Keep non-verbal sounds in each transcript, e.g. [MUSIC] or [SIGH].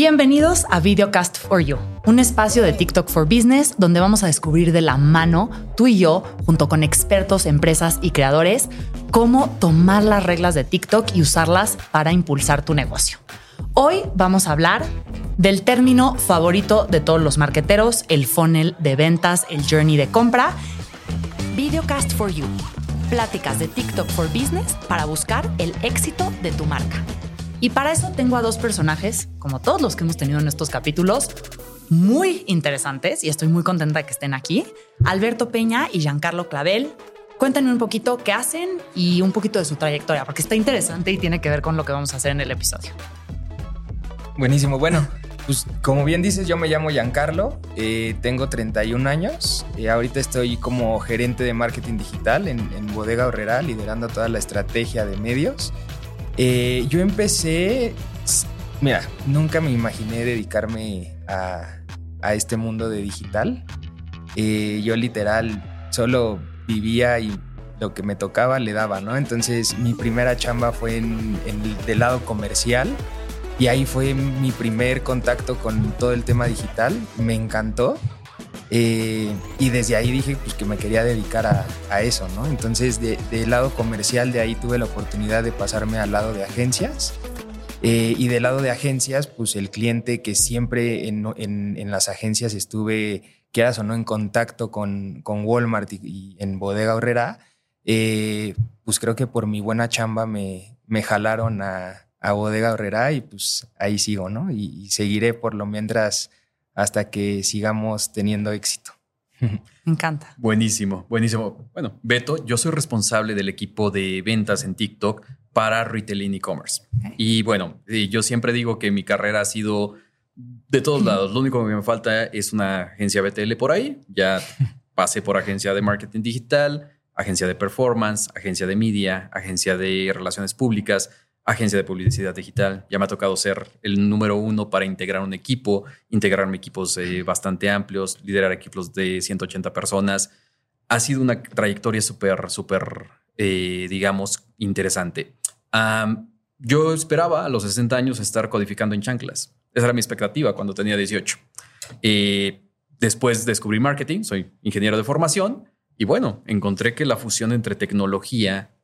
Bienvenidos a Videocast for You, un espacio de TikTok for Business donde vamos a descubrir de la mano, tú y yo, junto con expertos, empresas y creadores, cómo tomar las reglas de TikTok y usarlas para impulsar tu negocio. Hoy vamos a hablar del término favorito de todos los marqueteros, el funnel de ventas, el journey de compra. Videocast for You, pláticas de TikTok for Business para buscar el éxito de tu marca. Y para eso tengo a dos personajes, como todos los que hemos tenido en estos capítulos, muy interesantes y estoy muy contenta de que estén aquí. Alberto Peña y Giancarlo Clavel. Cuéntenme un poquito qué hacen y un poquito de su trayectoria, porque está interesante y tiene que ver con lo que vamos a hacer en el episodio. Buenísimo. Bueno, pues como bien dices, yo me llamo Giancarlo, eh, tengo 31 años, eh, ahorita estoy como gerente de marketing digital en, en Bodega Horrera, liderando toda la estrategia de medios. Eh, yo empecé, mira, nunca me imaginé dedicarme a, este mundo de digital. Eh, yo literal solo vivía y lo que me tocaba le daba, ¿no? Entonces mi primera chamba fue en, el lado comercial y ahí fue mi primer contacto con todo el tema digital. Me encantó. Eh, y desde ahí dije pues, que me quería dedicar a, eso, ¿no? Entonces, del lado comercial, de ahí tuve la oportunidad de pasarme al lado de agencias. Eh, y del lado de agencias, pues el cliente que siempre en, las agencias estuve, quieras o no, en contacto con, con Walmart y, en Bodega Horrera, eh, pues creo que por mi buena chamba me, me jalaron a, Bodega Horrera y pues ahí sigo, ¿no? Y, y seguiré por lo mientras hasta que sigamos teniendo éxito. [LAUGHS] Me encanta. Buenísimo, buenísimo. Bueno, Beto, yo soy responsable del equipo de ventas en TikTok para Retailing e-commerce. Y bueno, yo siempre digo que mi carrera ha sido de todos lados. Lo único que me falta es una agencia BTL por ahí. Ya [LAUGHS] pasé por agencia de marketing digital, agencia de performance, agencia de media, agencia de relaciones públicas agencia de publicidad digital. Ya me ha tocado ser el número uno para integrar un equipo, integrarme equipos eh, bastante amplios, liderar equipos de 180 personas. Ha sido una trayectoria súper, súper, eh, digamos, interesante. yo esperaba a los 60 años estar codificando en chanclas. Esa era mi expectativa cuando tenía 18. Eh, después descubrí marketing, soy ingeniero de formación y bueno, encontré que la fusión entre tecnología,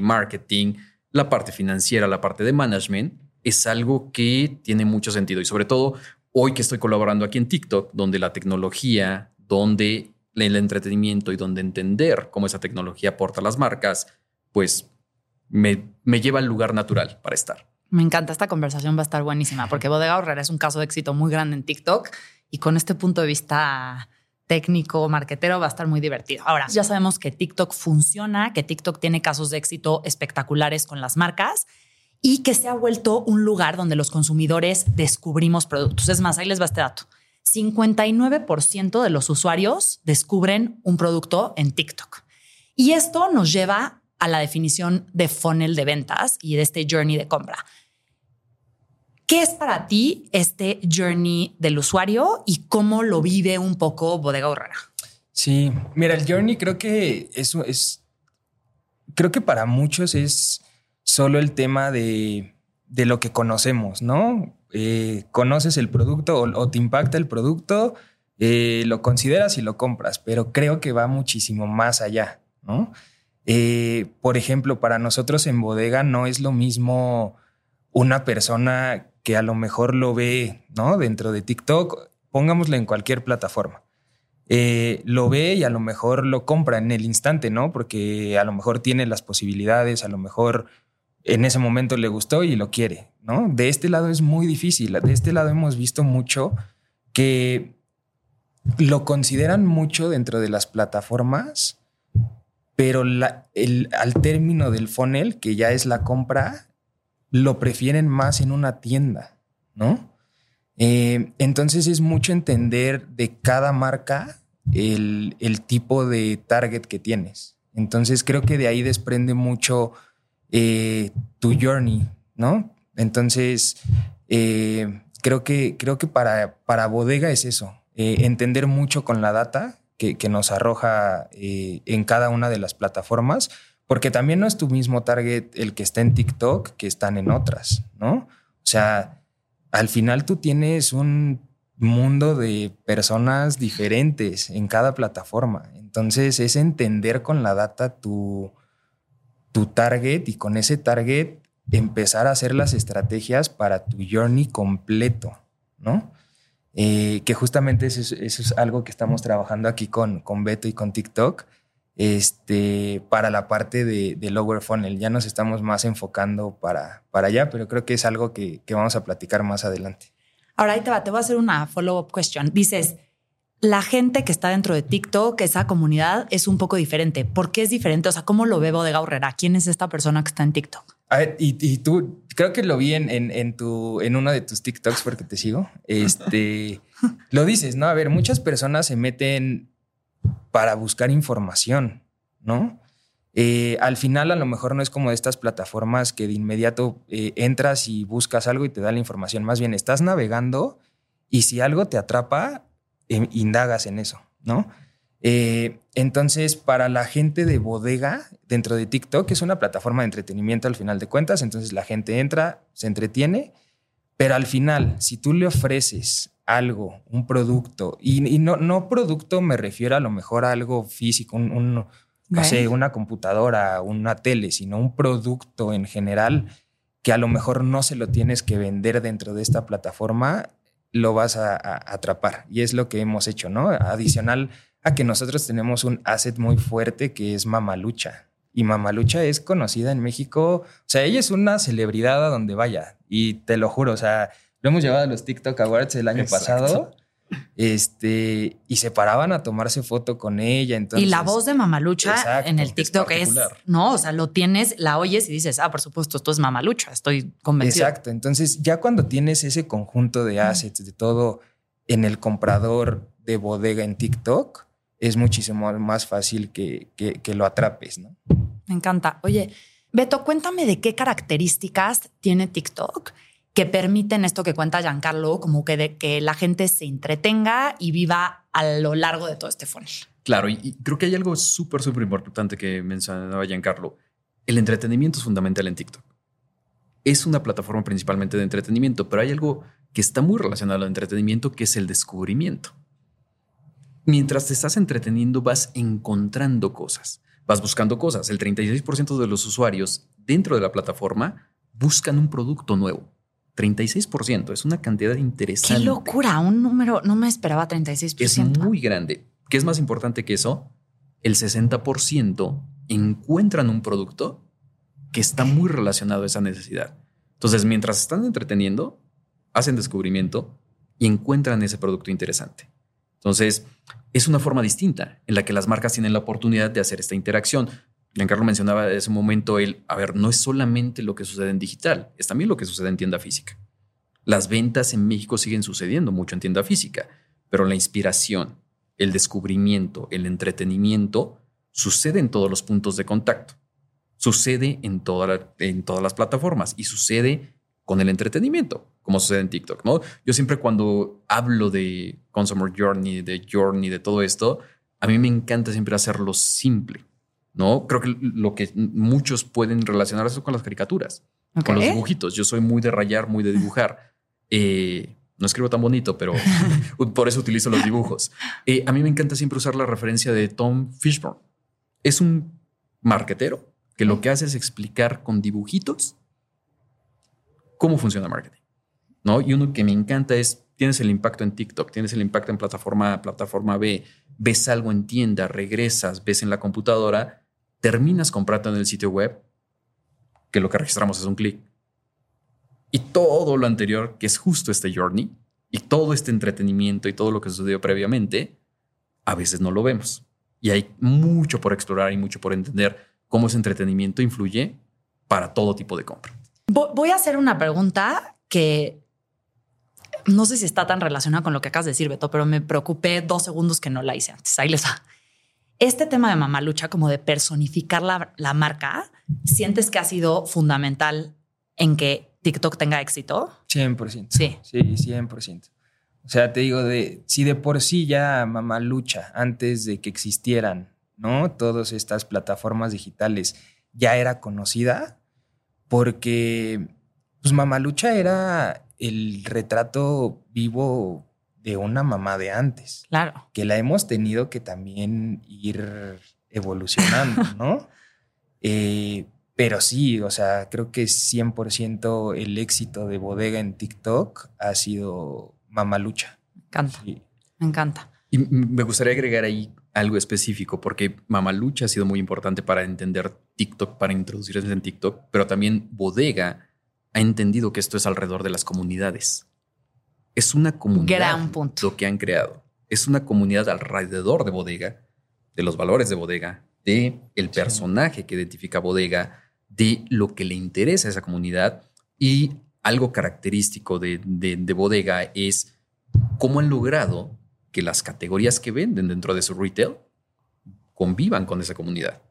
marketing, la parte financiera, la parte de management, es algo que tiene mucho sentido. Y sobre todo hoy que estoy colaborando aquí en TikTok, donde la tecnología, donde el entretenimiento y donde entender cómo esa tecnología aporta a las marcas, pues me, me lleva al lugar natural para estar. Me encanta, esta conversación va a estar buenísima porque Bodega Horrera es un caso de éxito muy grande en TikTok y con este punto de vista técnico, marquetero, va a estar muy divertido. Ahora, ya sabemos que TikTok funciona, que TikTok tiene casos de éxito espectaculares con las marcas y que se ha vuelto un lugar donde los consumidores descubrimos productos. Es más, ahí les va este dato. 59% de los usuarios descubren un producto en TikTok. Y esto nos lleva a la definición de funnel de ventas y de este journey de compra. ¿Qué es para ti este journey del usuario y cómo lo vive un poco Bodega Horrera? Sí, mira, el journey creo que eso es, creo que para muchos es solo el tema de, lo que conocemos, ¿no? Eh, conoces el producto o, te impacta el producto, eh, lo consideras y lo compras, pero creo que va muchísimo más allá, ¿no? Eh, por ejemplo, para nosotros en bodega no es lo mismo una persona que a lo mejor lo ve, ¿no? Dentro de TikTok, pongámoslo en cualquier plataforma. Eh, lo ve y a lo mejor lo compra en el instante, ¿no? Porque a lo mejor tiene las posibilidades, a lo mejor en ese momento le gustó y lo quiere, ¿no? De este lado es muy difícil. De este lado hemos visto mucho que lo consideran mucho dentro de las plataformas, pero al término del funnel, que ya es la compra, lo prefieren más en una tienda, ¿no? Eh, entonces es mucho entender de cada marca el, tipo de target que tienes. Entonces creo que de ahí desprende mucho eh, tu journey, ¿no? Entonces eh, creo que, creo que para, para bodega es eso, entender mucho con la data que, que nos arroja en cada una de las plataformas porque también no es tu mismo target el que está en TikTok que están en otras, ¿no? O sea, al final tú tienes un mundo de personas diferentes en cada plataforma. Entonces es entender con la data tu, tu target y con ese target empezar a hacer las estrategias para tu journey completo, ¿no? Eh, que justamente eso es, algo que estamos trabajando aquí con, con Beto y con TikTok, este, para la parte de, Lower Funnel. Ya nos estamos más enfocando para, para allá, pero creo que es algo que, que vamos a platicar más adelante. Ahora ahí te va, te voy a hacer una follow-up question. Dices, la gente que está dentro de TikTok, esa comunidad, es un poco diferente. ¿Por qué es diferente? O sea, ¿cómo lo ve de Gaurrera? ¿Quién es esta persona que está en TikTok? A ver, y, tú, creo que lo vi en, en, tu, en uno de tus TikToks porque te sigo. Este, [LAUGHS] lo dices, ¿no? A ver, muchas personas se meten para buscar información, ¿no? Eh, al final a lo mejor no es como estas plataformas que de inmediato eh, entras y buscas algo y te da la información. Más bien estás navegando y si algo te atrapa, em, indagas en eso, ¿no? Eh, entonces, para la gente de bodega dentro de TikTok, es una plataforma de entretenimiento al final de cuentas, entonces la gente entra, se entretiene, pero al final, si tú le ofreces algo, un producto, y, no, no producto me refiero a lo mejor a algo físico, un, no sé, una computadora, una tele, sino un producto en general que a lo mejor no se lo tienes que vender dentro de esta plataforma, lo vas a, atrapar. Y es lo que hemos hecho, ¿no? Adicional a que nosotros tenemos un asset muy fuerte que es Mamalucha. Y Mamalucha es conocida en México. O sea, ella es una celebridad a donde vaya. Y te lo juro, o sea, lo hemos llevado a los TikTok Awards el año pasado. Este, y se paraban a tomarse foto con ella. Entonces, y la voz de Mamalucha en el TikTok es, no, o sea, lo tienes, la oyes y dices, ah, por supuesto, esto es Mamalucha, estoy convencido. Exacto. Entonces, ya cuando tienes ese conjunto de assets, de todo en el comprador de bodega en TikTok, es muchísimo más fácil que, que lo atrapes, ¿no? Me encanta. Oye, Beto, cuéntame de qué características tiene TikTok que permiten esto que cuenta Giancarlo, como que, de, que la gente se entretenga y viva a lo largo de todo este funnel. Claro, y, creo que hay algo súper, súper importante que mencionaba Giancarlo. El entretenimiento es fundamental en TikTok. Es una plataforma principalmente de entretenimiento, pero hay algo que está muy relacionado al entretenimiento, que es el descubrimiento. Mientras te estás entreteniendo, vas encontrando cosas, vas buscando cosas. El 36% de los usuarios dentro de la plataforma buscan un producto nuevo 36%. Es una cantidad interesante. Qué locura. Un número, no me esperaba 36%. Es muy grande. ¿Qué es más importante que eso? El 60% encuentran un producto que está muy relacionado a esa necesidad. Entonces, mientras están entreteniendo, hacen descubrimiento y encuentran ese producto interesante. Entonces, es una forma distinta en la que las marcas tienen la oportunidad de hacer esta interacción. Giancarlo mencionaba en ese momento el, a ver, no es solamente lo que sucede en digital, es también lo que sucede en tienda física. Las ventas en México siguen sucediendo mucho en tienda física, pero la inspiración, el descubrimiento, el entretenimiento sucede en todos los puntos de contacto. Sucede en, todas las plataformas y sucede con el entretenimiento, como sucede en TikTok. Yo siempre cuando hablo de Consumer Journey, de Journey, de todo esto, a mí me encanta siempre hacerlo simple ¿no? Creo que lo que muchos pueden relacionar eso con las caricaturas, con los dibujitos. Yo soy muy de rayar, muy de dibujar. [LAUGHS] Eh, no escribo tan bonito, pero [LAUGHS] por eso utilizo los dibujos. Eh, a mí me encanta siempre usar la referencia de Tom Fishburne. Es un marketero que lo que hace es explicar con dibujitos cómo funciona marketing. ¿no? Y uno que me encanta es, tienes el impacto en TikTok, tienes el impacto en plataforma A, plataforma B, ves algo en tienda, regresas, ves en la computadora, terminas comprando en el sitio web, que lo que registramos es un clic. Y todo lo anterior, que es justo este journey, y todo este entretenimiento y todo lo que sucedió previamente, a veces no lo vemos. Y hay mucho por explorar y mucho por entender cómo ese entretenimiento influye para todo tipo de compra. Voy a hacer una pregunta que no sé si está tan relacionada con lo que acabas de decir, Beto, pero me preocupé dos segundos que no la hice antes. Ahí les va este tema de Mamalucha, como de personificar la, marca, ¿sientes que ha sido fundamental en que TikTok tenga éxito? 100%. Sí. Sí, 100%. O sea, te digo, de, si de por sí ya Mamalucha, antes de que existieran, ¿no? Todas estas plataformas digitales ya era conocida, porque pues Mamalucha era el retrato vivo de una mamá de antes. Claro. Que la hemos tenido que también ir evolucionando, [LAUGHS] ¿no? Eh, pero sí, o sea, creo que 100% el éxito de bodega en TikTok ha sido Mamalucha. Me encanta. Me encanta. Y me gustaría agregar ahí algo específico, porque Mamalucha ha sido muy importante para entender TikTok, para introducirse en TikTok, pero también Bodega ha entendido que esto es alrededor de las comunidades. Es una comunidad Gran punto. lo que han creado. Es una comunidad alrededor de Bodega, de los valores de Bodega, de el personaje que identifica Bodega, de lo que le interesa a esa comunidad y algo característico de, de Bodega es cómo han logrado que las categorías que venden dentro de su retail convivan con esa comunidad.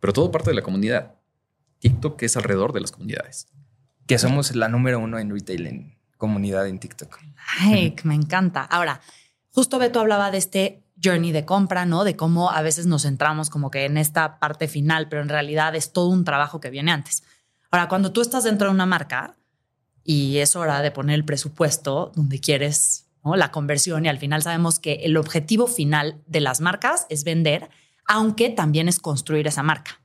Pero todo parte de la comunidad. TikTok es alrededor de las comunidades. Que somos la número uno en retail, en comunidad en TikTok. Ay, me encanta. Ahora, justo Beto hablaba de este journey de compra, ¿no? De cómo a veces nos centramos como que en esta parte final, pero en realidad es todo un trabajo que viene antes. Ahora, cuando tú estás dentro de una marca y es hora de poner el presupuesto donde quieres la conversión y al final sabemos que el objetivo final de las marcas es vender, aunque también es construir esa marca.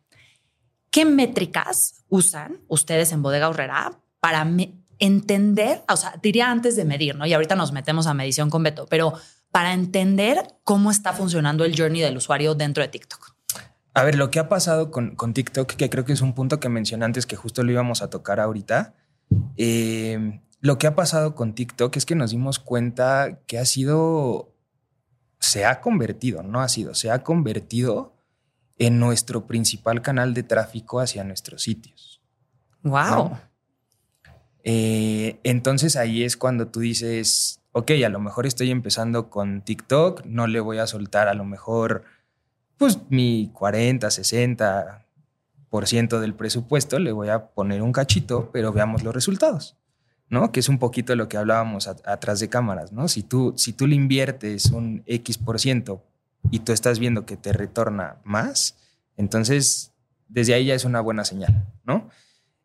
¿Qué métricas usan ustedes en Bodega Horrera para entender, o sea, diría antes de medir, ¿no? Y ahorita nos metemos a medición con Beto, pero para entender cómo está funcionando el journey del usuario dentro de TikTok. A ver, lo que ha pasado con, con TikTok, que creo que es un punto que mencioné antes, que justo lo íbamos a tocar ahorita, eh, lo que ha pasado con TikTok es que nos dimos cuenta que ha sido, se ha convertido, no ha sido, se ha convertido en nuestro principal canal de tráfico hacia nuestros sitios. Wow. Eh, entonces ahí es cuando tú dices, ok, a lo mejor estoy empezando con TikTok, no le voy a soltar a lo mejor pues mi 40, 60 por ciento del presupuesto, le voy a poner un cachito, pero veamos los resultados. ¿no? Que es un poquito lo que hablábamos atrás de cámaras, ¿no? Si tú, si tú le inviertes un X por ciento y tú estás viendo que te retorna más, entonces desde ahí ya es una buena señal, ¿no?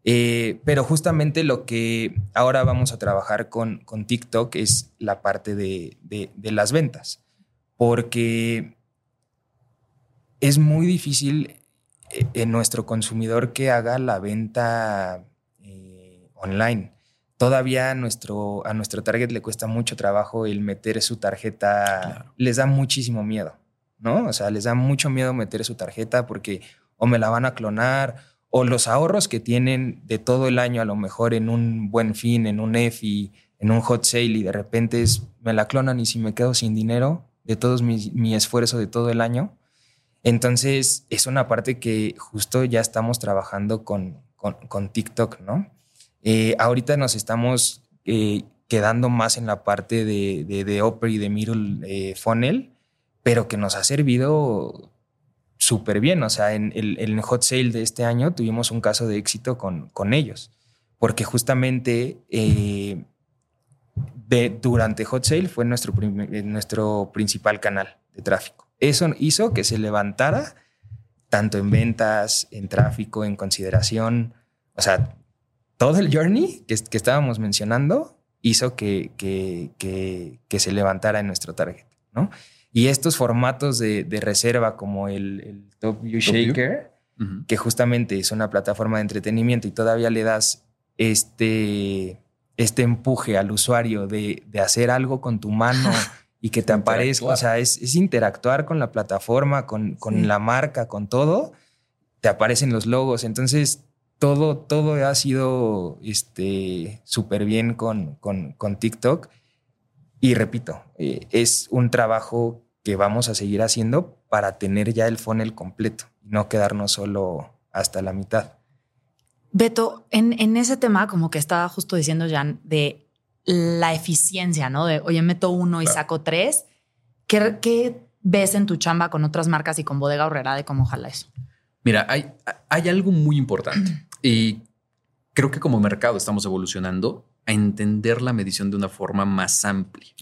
Eh, pero justamente lo que ahora vamos a trabajar con, con TikTok es la parte de, las ventas, porque es muy difícil eh, en nuestro consumidor que haga la venta eh, online todavía a nuestro, a nuestro target le cuesta mucho trabajo el meter su tarjeta. Les da muchísimo miedo, ¿no? O sea, les da mucho miedo meter su tarjeta porque o me la van a clonar o los ahorros que tienen de todo el año, a lo mejor en un buen fin, en un EFI, en un hot sale y de repente me la clonan y si me quedo sin dinero de todo mi, esfuerzo de todo el año. Entonces, es una parte que justo ya estamos trabajando con, con, con TikTok, ¿no? Eh, ahorita nos estamos eh, quedando más en la parte de, de, Opera y de Middle eh, Funnel, pero que nos ha servido súper bien. O sea, en el, hot sale de este año tuvimos un caso de éxito con, con ellos, porque justamente durante hot sale fue nuestro, nuestro principal canal de tráfico. Eso hizo que se levantara tanto en ventas, en tráfico, en consideración. O sea, todo el journey que, que estábamos mencionando hizo que, que, que, se levantara en nuestro target, ¿no? Y estos formatos de, de reserva como el, el Top View Shaker, que justamente es una plataforma de entretenimiento y todavía le das este, este empuje al usuario de, de hacer algo con tu mano [LAUGHS] y que te aparezca, o sea, es, es, interactuar con la plataforma, con, con la marca, con todo, te aparecen los logos, entonces todo, todo ha sido este, súper bien con, con, TikTok. Y repito, eh, es un trabajo que vamos a seguir haciendo para tener ya el funnel completo no quedarnos solo hasta la mitad. Beto, en, en ese tema, como que estaba justo diciendo Jan, de la eficiencia, ¿no? De, oye, meto uno y saco tres. ¿Qué, ¿Qué, ves en tu chamba con otras marcas y con Bodega Horrera de cómo jala eso? Mira, hay, hay algo muy importante. [CLEARS THROAT] Y creo que como mercado estamos evolucionando a entender la medición de una forma más amplia.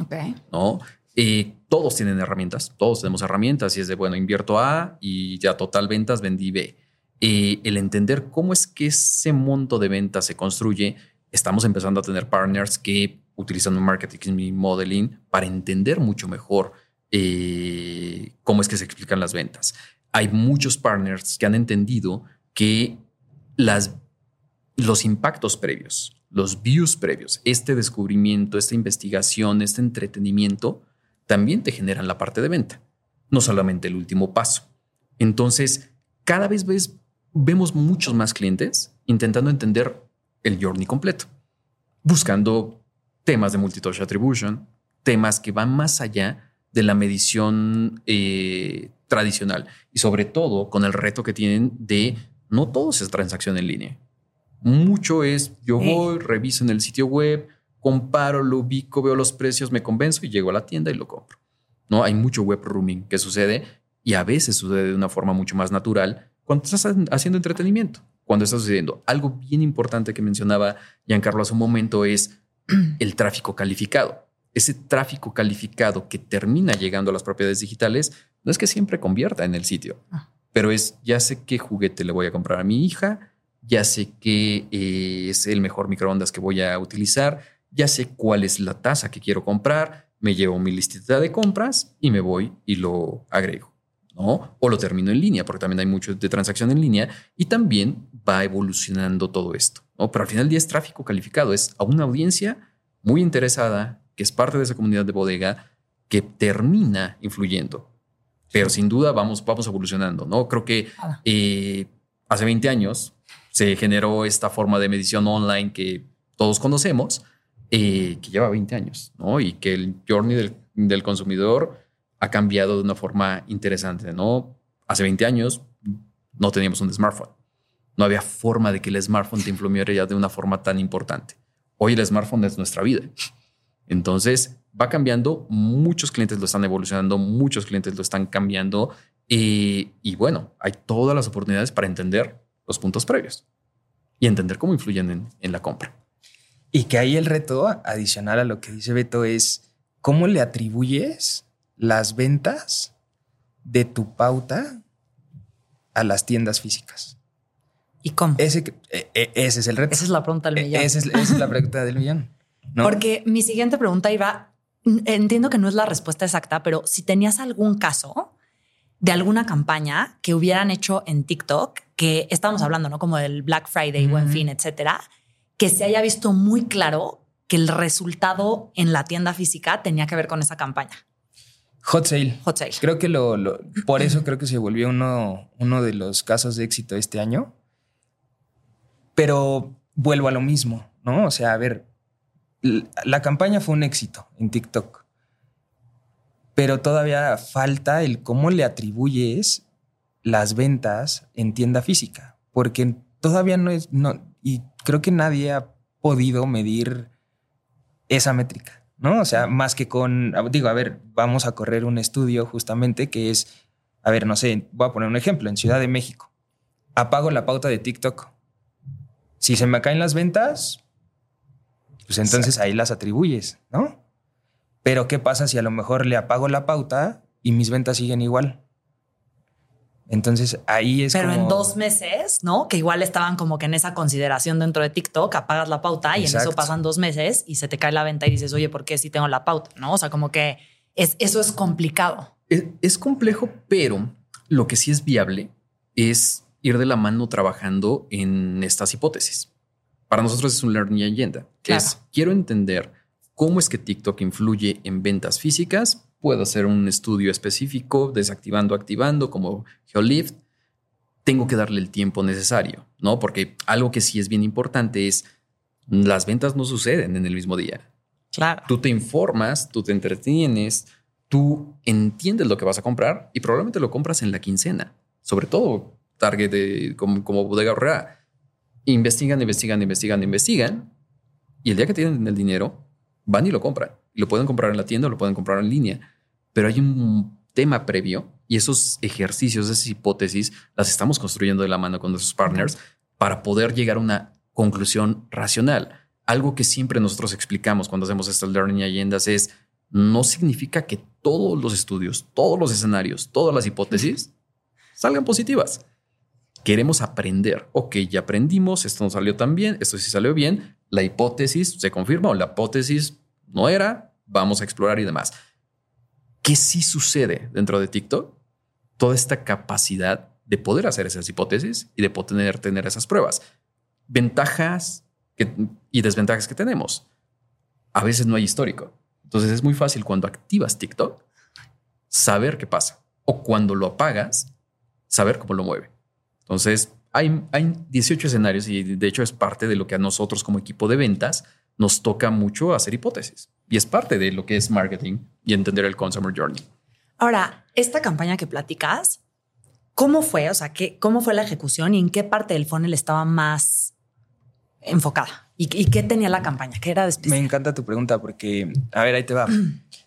¿no? Y todos tienen herramientas, todos tenemos herramientas y es de, bueno, invierto A y ya total ventas vendí B. Y el entender cómo es que ese monto de ventas se construye estamos empezando a tener partners que utilizan un marketing modeling para entender mucho mejor eh, cómo es que se explican las ventas. Hay muchos partners que han entendido que las, los impactos previos, los views previos, este descubrimiento, esta investigación, este entretenimiento, también te generan la parte de venta, no solamente el último paso. Entonces, cada vez vemos muchos más clientes intentando entender el journey completo, buscando temas de multitouch attribution, temas que van más allá de la medición eh, tradicional y sobre todo con el reto que tienen de no todo es transacción en línea. Mucho es yo voy, reviso en el sitio web, comparo, lo ubico, veo los precios, me convenzo y llego a la tienda y lo compro. No hay mucho web rooming que sucede y a veces sucede de una forma mucho más natural cuando estás haciendo entretenimiento cuando está sucediendo. Algo bien importante que mencionaba Giancarlo hace un momento es [CLEARS THROAT] el tráfico calificado. Ese tráfico calificado que termina llegando a las propiedades digitales no es que siempre convierta en el sitio, ah. pero es ya sé qué juguete le voy a comprar a mi hija, ya sé qué eh, es el mejor microondas que voy a utilizar, ya sé cuál es la tasa que quiero comprar, me llevo mi listita de compras y me voy y lo agrego. O lo termino en línea, porque también hay mucho de transacción en línea y también va evolucionando todo esto, ¿no? Pero al final del día es tráfico calificado, es a una audiencia muy interesada, que es parte de esa comunidad de bodega, que termina influyendo. Pero sin duda vamos, vamos evolucionando, ¿no? Creo que eh, hace 20 años se generó esta forma de medición online que todos conocemos, eh, que lleva 20 años, ¿no? Y que el journey del, del consumidor ha cambiado de una forma interesante, ¿no? Hace 20 años no teníamos un smartphone. No había forma de que el smartphone te influyera ya de una forma tan importante. Hoy el smartphone es nuestra vida. Entonces va cambiando, muchos clientes lo están evolucionando, muchos clientes lo están cambiando y, y bueno, hay todas las oportunidades para entender los puntos previos y entender cómo influyen en, en la compra. Y que ahí el reto adicional a lo que dice Beto es cómo le atribuyes las ventas de tu pauta a las tiendas físicas. ¿Y cómo? Ese, e, e, ese es el reto. Esa es la pregunta del e, millón. Esa es, la pregunta del millón. Porque mi siguiente pregunta iba, entiendo que no es la respuesta exacta, pero si tenías algún caso de alguna campaña que hubieran hecho en TikTok, que estábamos hablando, ¿no? Como del Black Friday, Buen Fin, etcétera, que se haya visto muy claro que el resultado en la tienda física tenía que ver con esa campaña. Hot Sale. Hot Sale. Creo que lo, por eso [CLEARS THROAT] creo que se volvió uno, uno de los casos de éxito este año. Pero vuelvo a lo mismo, ¿no? O sea, a ver, la campaña fue un éxito en TikTok. Pero todavía falta el cómo le atribuyes las ventas en tienda física. Porque todavía no es. No, y creo que nadie ha podido medir esa métrica. ¿no? O sea, más que con, digo, a ver, vamos a correr un estudio justamente que es, a ver, no sé, voy a poner un ejemplo, en Ciudad de México, apago la pauta de TikTok. Si se me caen las ventas, pues entonces ahí las atribuyes, ¿no? Pero ¿qué pasa si a lo mejor le apago la pauta y mis ventas siguen igual? Entonces ahí es. Pero en dos meses, ¿no? Que igual estaban como que en esa consideración dentro de TikTok, apagas la pauta y en eso pasan dos meses y se te cae la venta y dices, oye, ¿por qué si tengo la pauta? ¿No? O sea, como que es, eso es complicado. Es, complejo, pero lo que sí es viable es ir de la mano trabajando en estas hipótesis. Para nosotros es un learning agenda, que es quiero entender cómo es que TikTok influye en ventas físicas puedo hacer un estudio específico, desactivando, activando, como GeoLift. Tengo que darle el tiempo necesario, ¿no? Porque algo que sí es bien importante es las ventas no suceden en el mismo día. Claro. Tú te informas, tú te entretienes, tú entiendes lo que vas a comprar y probablemente lo compras en la quincena. Sobre todo, target de, como, como bodega horrera. Investigan, investigan, investigan, investigan. Y el día que tienen el dinero, van y lo compran. Lo pueden comprar en la tienda o lo pueden comprar en línea. Pero hay un tema previo y esos ejercicios, esas hipótesis, las estamos construyendo de la mano con nuestros partners para poder llegar a una conclusión racional. Algo que siempre nosotros explicamos cuando hacemos estas learning agendas es no significa que todos los estudios, todos los escenarios, todas las hipótesis salgan positivas. Queremos aprender. Ok, ya aprendimos, esto no salió tan bien, esto sí salió bien, la hipótesis se confirma o la hipótesis no era, vamos a explorar y demás. ¿Qué sí sucede dentro de TikTok? Toda esta capacidad de poder hacer esas hipótesis y de poder tener esas pruebas. Ventajas y desventajas que tenemos. A veces no hay histórico. Entonces es muy fácil cuando activas TikTok saber qué pasa o cuando lo apagas saber cómo lo mueve. Entonces hay, hay 18 escenarios y de hecho es parte de lo que a nosotros como equipo de ventas nos toca mucho hacer hipótesis y es parte de lo que es marketing y entender el consumer journey. Ahora, esta campaña que platicas, ¿cómo fue? O sea, ¿qué, ¿cómo fue la ejecución y en qué parte del funnel estaba más enfocada? ¿Y, qué tenía la campaña? ¿Qué era de Me encanta tu pregunta porque, a ver, ahí te va.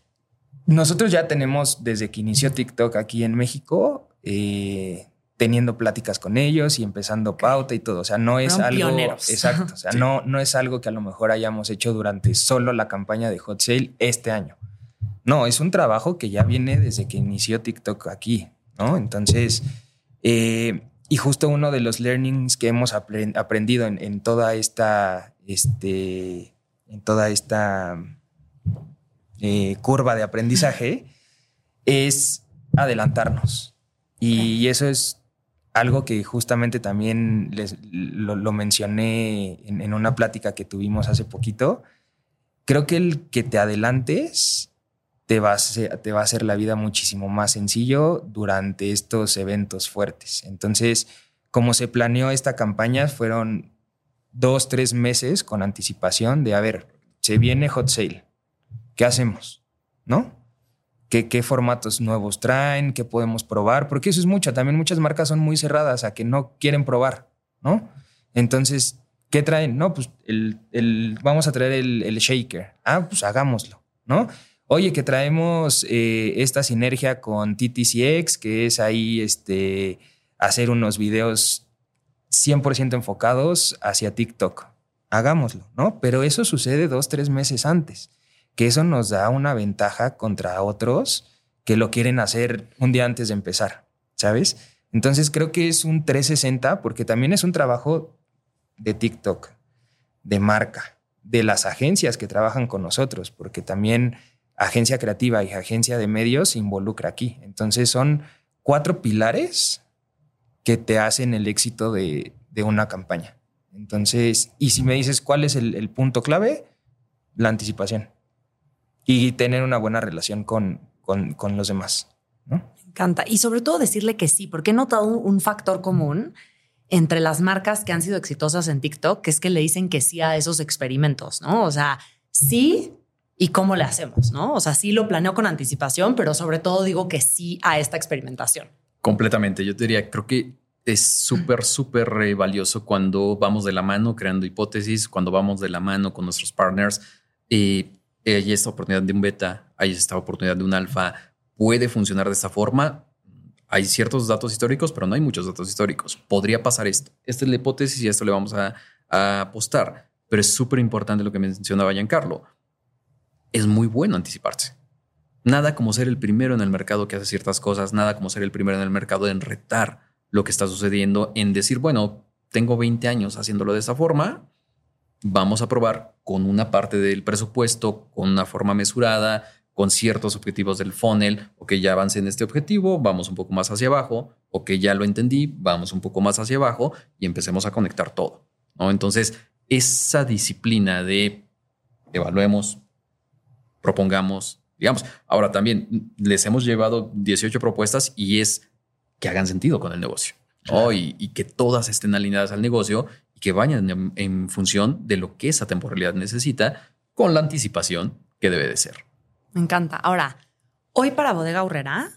[CLEARS THROAT] Nosotros ya tenemos desde que inició TikTok aquí en México, eh, teniendo pláticas con ellos y empezando pauta y todo. O sea, no es algo. Exacto. O sea, no, no es algo que a lo mejor hayamos hecho durante solo la campaña de Hot Sale este año. No, es un trabajo que ya viene desde que inició TikTok aquí, ¿no? Entonces, eh, y justo uno de los learnings que hemos aprendido en, toda esta, este, en toda esta eh, curva de aprendizaje es adelantarnos. Y eso es algo que justamente también les, lo, mencioné en, una plática que tuvimos hace poquito. Creo que el que te adelantes te va, a te va a hacer la vida muchísimo más sencillo durante estos eventos fuertes. Entonces, como se planeó esta campaña, fueron dos, tres meses con anticipación de, a ver, se viene hot sale, ¿qué hacemos? ¿No? ¿Qué, formatos nuevos traen? ¿Qué podemos probar? Porque eso es mucho. También muchas marcas son muy cerradas a que no quieren probar, ¿no? Entonces, ¿qué traen? No, pues el, vamos a traer el, shaker. Ah, pues hagámoslo, ¿no? Oye, que traemos eh, esta sinergia con TTCX, que es ahí este, hacer unos videos 100% enfocados hacia TikTok. Hagámoslo, ¿no? Pero eso sucede dos, tres meses antes que eso nos da una ventaja contra otros que lo quieren hacer un día antes de empezar, ¿sabes? Entonces creo que es un 360 porque también es un trabajo de TikTok, de marca, de las agencias que trabajan con nosotros, porque también agencia creativa y agencia de medios se involucra aquí. Entonces son cuatro pilares que te hacen el éxito de, una campaña. Entonces, y si me dices cuál es el punto clave, la anticipación y tener una buena relación con, con, los demás. ¿no? Me encanta. Y sobre todo decirle que sí, porque he notado un, factor común entre las marcas que han sido exitosas en TikTok, que es que le dicen que sí a esos experimentos, ¿no? O sea, sí y cómo le hacemos, ¿no? O sea, sí lo planeo con anticipación, pero sobre todo digo que sí a esta experimentación. Completamente. Yo te diría, creo que es súper, súper eh, valioso cuando vamos de la mano creando hipótesis, cuando vamos de la mano con nuestros partners. y hay esta oportunidad de un beta, hay esta oportunidad de un alfa, puede funcionar de esta forma. Hay ciertos datos históricos, pero no hay muchos datos históricos. Podría pasar esto. Esta es la hipótesis y esto le vamos a, apostar. Pero es súper importante lo que mencionaba Giancarlo. Es muy bueno anticiparse. Nada como ser el primero en el mercado que hace ciertas cosas, nada como ser el primero en el mercado en retar lo que está sucediendo, en decir, bueno, tengo 20 años haciéndolo de esa forma, vamos a probar con una parte del presupuesto, con una forma mesurada, con ciertos objetivos del funnel, o que ya avancé en este objetivo, vamos un poco más hacia abajo, o que ya lo entendí, vamos un poco más hacia abajo y empecemos a conectar todo. ¿no? Entonces, esa disciplina de evaluemos, propongamos, digamos, ahora también les hemos llevado 18 propuestas y es que hagan sentido con el negocio. Y, y, que todas estén alineadas al negocio que vayan en, función de lo que esa temporalidad necesita con la anticipación que debe de ser. Me encanta. Ahora, hoy para Bodega Urrera,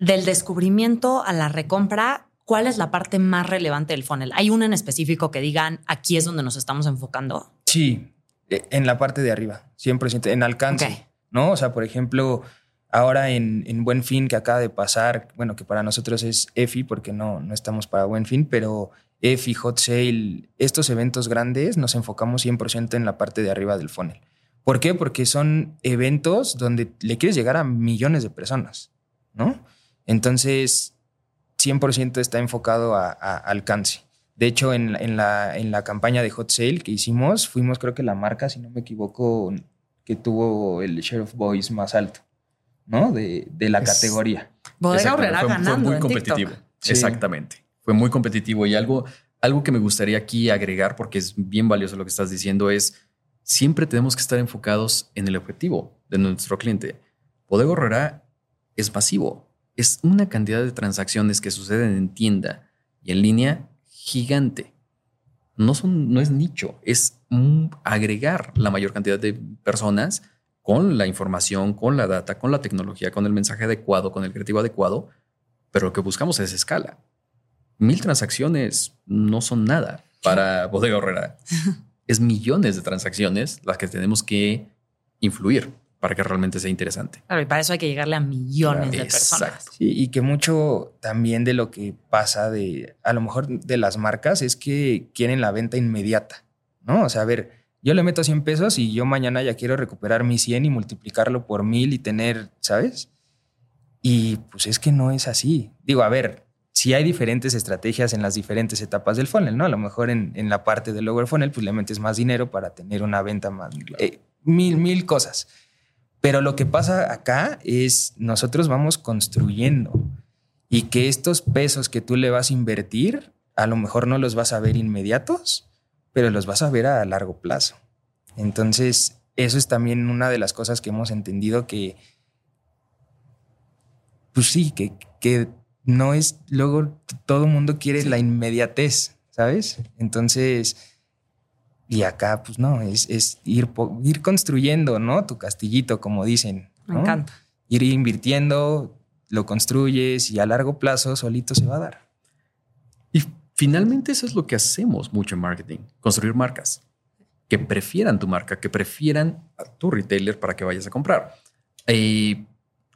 del descubrimiento a la recompra, ¿cuál es la parte más relevante del funnel? ¿Hay una en específico que digan aquí es donde nos estamos enfocando? Sí, e, en la parte de arriba, 100%, en alcance. ¿No? O sea, por ejemplo, ahora en, en, Buen Fin que acaba de pasar, bueno, que para nosotros es EFI porque no, no estamos para Buen Fin, pero EFI, Hot Sale, estos eventos grandes, nos enfocamos 100% en la parte de arriba del funnel. ¿Por qué? Porque son eventos donde le quieres llegar a millones de personas, ¿no? Entonces, 100% está enfocado a, alcance. De hecho, en, la, en la campaña de Hot Sale que hicimos, fuimos creo que la marca, si no me equivoco, que tuvo el share of voice más alto, ¿no? De, la categoría. Bodega Horrera ganando. Fue muy competitivo. Exactamente. Fue muy competitivo y algo, algo que me gustaría aquí agregar, porque es bien valioso lo que estás diciendo, es siempre tenemos que estar enfocados en el objetivo de nuestro cliente. Bodega Horrera es masivo. Es una cantidad de transacciones que suceden en tienda y en línea gigante. No, son, no es nicho, es agregar la mayor cantidad de personas con la información, con la data, con la tecnología, con el mensaje adecuado, con el creativo adecuado, pero lo que buscamos es escala. Mil transacciones no son nada para [LAUGHS] Bodega Horrera. es millones de transacciones las que tenemos que influir para que realmente sea interesante. Claro, y para eso hay que llegarle a millones de personas. Sí, y que mucho también de lo que pasa de, a lo mejor de las marcas es que quieren la venta inmediata, ¿no? O sea, a ver, yo le meto 100 pesos y yo mañana ya quiero recuperar mi 100 y multiplicarlo por mil y tener, ¿sabes? Y pues es que no es así. Digo, a ver, si hay diferentes estrategias en las diferentes etapas del funnel, ¿no? A lo mejor en, en la parte del lower funnel, pues le metes más dinero para tener una venta más, eh, mil, mil cosas. Pero lo que pasa acá es nosotros vamos construyendo y que estos pesos que tú le vas a invertir, a lo mejor no los vas a ver inmediatos, pero los vas a ver a largo plazo. Entonces, eso es también una de las cosas que hemos entendido que, pues sí, que, que no es, luego todo el mundo quiere la inmediatez, ¿sabes? Entonces, y acá, pues no, es, es ir, ir construyendo, ¿no? Tu castillito, como dicen. Me encanta. Ir invirtiendo, lo construyes y a largo plazo solito se va a dar. Y finalmente eso es lo que hacemos mucho en marketing, construir marcas que prefieran tu marca, que prefieran a tu retailer para que vayas a comprar. Y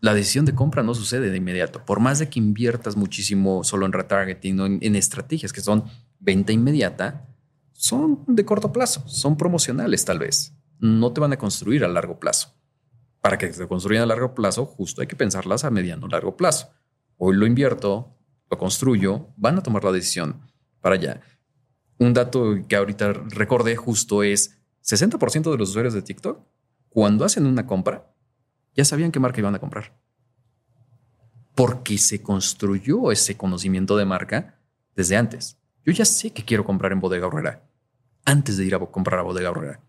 la decisión de compra no sucede de inmediato. Por más de que inviertas muchísimo solo en retargeting o en estrategias que son venta inmediata, son de corto plazo, son promocionales tal vez. No te van a construir a largo plazo. Para que te construyan a largo plazo, justo hay que pensarlas a mediano largo plazo. Hoy lo invierto, lo construyo, van a tomar la decisión para allá. Un dato que ahorita recordé justo es 60% de los usuarios de TikTok, cuando hacen una compra, ya sabían qué marca iban a comprar. Porque se construyó ese conocimiento de marca desde antes. Yo ya sé que quiero comprar en Bodega Horrera antes de ir a comprar a Bodega Horrera.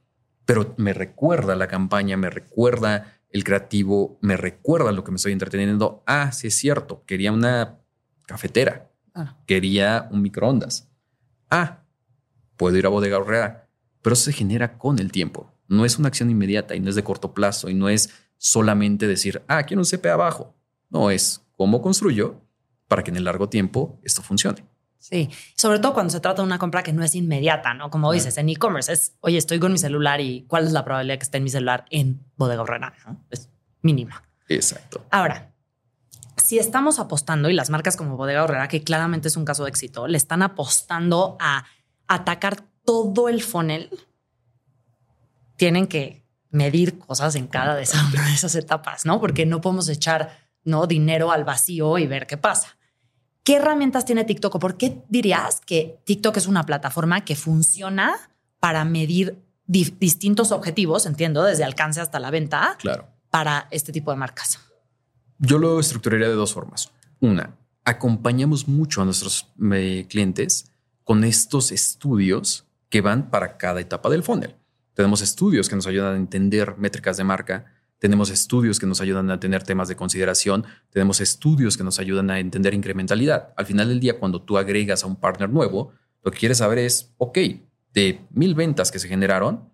Pero me recuerda la campaña, me recuerda el creativo, me recuerda lo que me estoy entreteniendo. Ah, sí es cierto, quería una cafetera, ah. quería un microondas. Ah, puedo ir a Bodega Horrera, pero eso se genera con el tiempo. No es una acción inmediata y no es de corto plazo y no es solamente decir, ah, quiero un CP abajo. No es cómo construyo para que en el largo tiempo esto funcione. Sí, sobre todo cuando se trata de una compra que no es inmediata, ¿no? Como dices, en e-commerce es, oye, estoy con mi celular y cuál es la probabilidad que esté en mi celular en Bodega Horrera, ¿no? Es mínima. Exacto. Ahora, si estamos apostando y las marcas como Bodega Horrera, que claramente es un caso de éxito, le están apostando a atacar todo el funnel, tienen que medir cosas en cada de esas, [LAUGHS] de esas etapas, ¿no? Porque no podemos echar no dinero al vacío y ver qué pasa. ¿Qué herramientas tiene TikTok o por qué dirías que TikTok es una plataforma que funciona para medir distintos objetivos, entiendo, desde alcance hasta la venta, claro. para este tipo de marcas? Yo lo estructuraría de dos formas. Una, acompañamos mucho a nuestros eh, clientes con estos estudios que van para cada etapa del funnel. Tenemos estudios que nos ayudan a entender métricas de marca, tenemos estudios que nos ayudan a tener temas de consideración, tenemos estudios que nos ayudan a entender incrementalidad. Al final del día, cuando tú agregas a un partner nuevo, lo que quieres saber es, ok, de mil ventas que se generaron,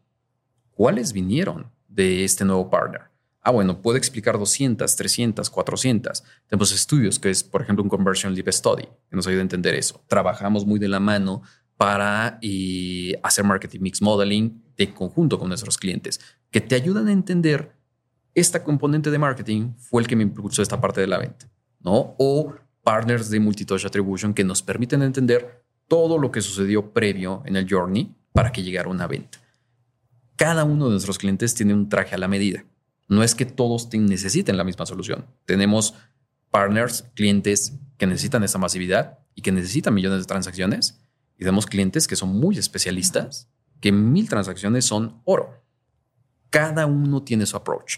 ¿cuáles vinieron de este nuevo partner? Ah, bueno, puedo explicar 200, 300, 400. Tenemos estudios que es, por ejemplo, un Conversion Lead Study, que nos ayuda a entender eso. Trabajamos muy de la mano para eh, hacer marketing mix modeling de conjunto con nuestros clientes, que te ayudan a entender esta componente de marketing fue el que me impulsó esta parte de la venta, ¿no? O partners de multitouch attribution que nos permiten entender todo lo que sucedió previo en el journey para que llegara una venta. Cada uno de nuestros clientes tiene un traje a la medida. No es que todos necesiten la misma solución. Tenemos partners, clientes que necesitan esa masividad y que necesitan millones de transacciones. Y tenemos clientes que son muy especialistas, que mil transacciones son oro. Cada uno tiene su approach.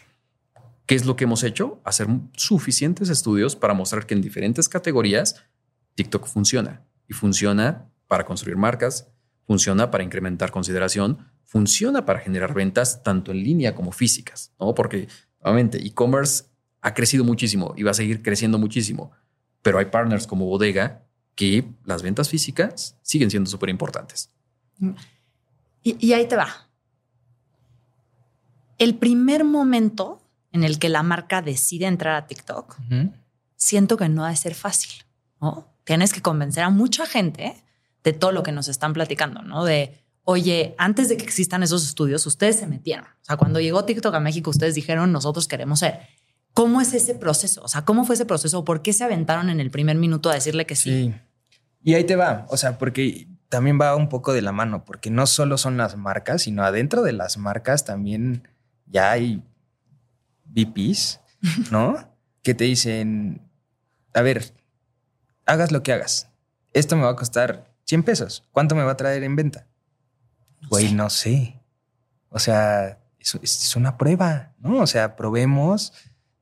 ¿Qué es lo que hemos hecho? Hacer suficientes estudios para mostrar que en diferentes categorías TikTok funciona y funciona para construir marcas, funciona para incrementar consideración, funciona para generar ventas tanto en línea como físicas, ¿no? Porque obviamente e-commerce ha crecido muchísimo y va a seguir creciendo muchísimo, pero hay partners como Bodega que las ventas físicas siguen siendo súper importantes. Y, y ahí te va. El primer momento en el que la marca decide entrar a TikTok, siento que no ha de ser fácil, ¿no? Tienes que convencer a mucha gente de todo lo que nos están platicando, ¿no? De, oye, antes de que existan esos estudios, ustedes se metieron. O sea, cuando llegó TikTok a México, ustedes dijeron, nosotros queremos ser. ¿Cómo es ese proceso? O sea, ¿cómo fue ese proceso? ¿Por qué se aventaron en el primer minuto a decirle que sí? sí. Y ahí te va. O sea, porque también va un poco de la mano, porque no solo son las marcas, sino adentro de las marcas también ya hay VPs, [LAUGHS] ¿no? que te dicen, a ver, hagas lo que hagas. Esto me va a costar 100 pesos. ¿Cuánto me va a traer en venta? Güey, no sé. O sea, es, es, una prueba, ¿no? O sea, probemos,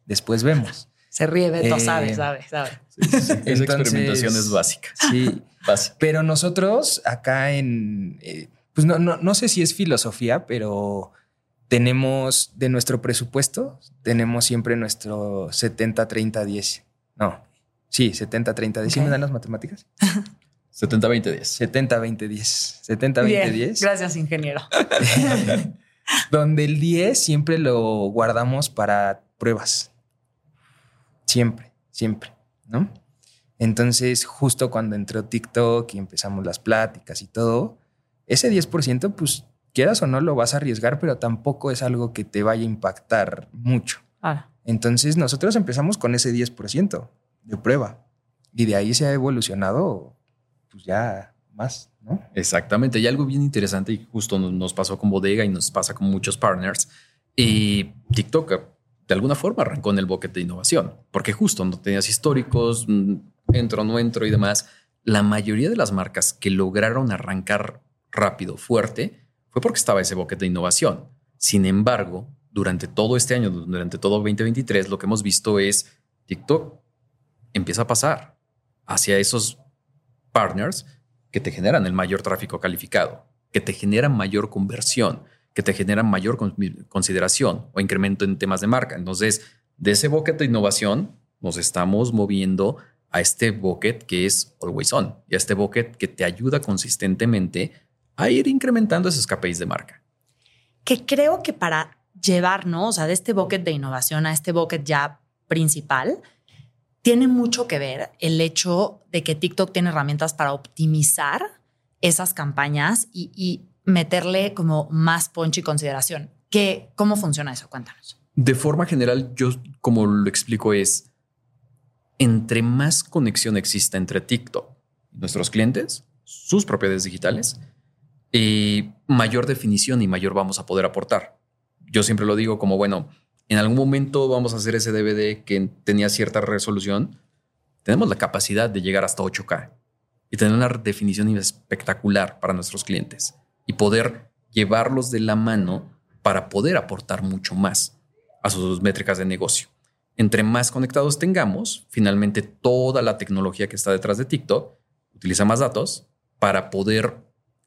después vemos. Se ríe Beto, sabe, sabe, sabe. Esa experimentación es básica. Sí, [LAUGHS] básica. Pero nosotros acá en, eh, pues no, no, no sé si es filosofía, pero tenemos de nuestro presupuesto, tenemos siempre nuestro 70, 30, 10. No, sí, 70, 30, 10. ¿Sí me dan las matemáticas? 70, 20, 10. 70, 20, 10. 70, 20, 10. Gracias, ingeniero. [LAUGHS] Donde el 10 siempre lo guardamos para pruebas. Siempre, siempre, ¿no? Entonces, justo cuando entró TikTok y empezamos las pláticas y todo, ese 10%, pues quieras o no, lo vas a arriesgar, pero tampoco es algo que te vaya a impactar mucho. Ah. Entonces nosotros empezamos con ese 10% de prueba y de ahí se ha evolucionado pues ya más, ¿no? Exactamente. Y algo bien interesante y justo nos pasó con Bodega y nos pasa con muchos partners. Y TikTok de alguna forma arrancó en el bucket de innovación, porque justo no tenías históricos, mm, entro, no entro y demás. La mayoría de las marcas que lograron arrancar rápido, fuerte, fue porque estaba ese boquete de innovación. Sin embargo, durante todo este año, durante todo 2023, lo que hemos visto es TikTok empieza a pasar hacia esos partners que te generan el mayor tráfico calificado, que te generan mayor conversión, que te generan mayor consideración o incremento en temas de marca. Entonces, de ese bucket de innovación nos estamos moviendo a este bucket que es always on y a este bucket que te ayuda consistentemente a ir incrementando esos KPIs de marca. Que creo que para llevarnos a de este bucket de innovación a este bucket ya principal, tiene mucho que ver el hecho de que TikTok tiene herramientas para optimizar esas campañas y, meterle como más punch y consideración. ¿Qué, ¿Cómo funciona eso? Cuéntanos. De forma general, yo como lo explico es, entre más conexión exista entre TikTok nuestros clientes, sus propiedades digitales, eh, mayor definición y mayor vamos a poder aportar. Yo siempre lo digo como, bueno, en algún momento vamos a hacer ese DVD que tenía cierta resolución. Tenemos la capacidad de llegar hasta 8K y tener una definición espectacular para nuestros clientes y poder llevarlos de la mano para poder aportar mucho más a sus métricas de negocio. Entre más conectados tengamos, finalmente toda la tecnología que está detrás de TikTok utiliza más datos para poder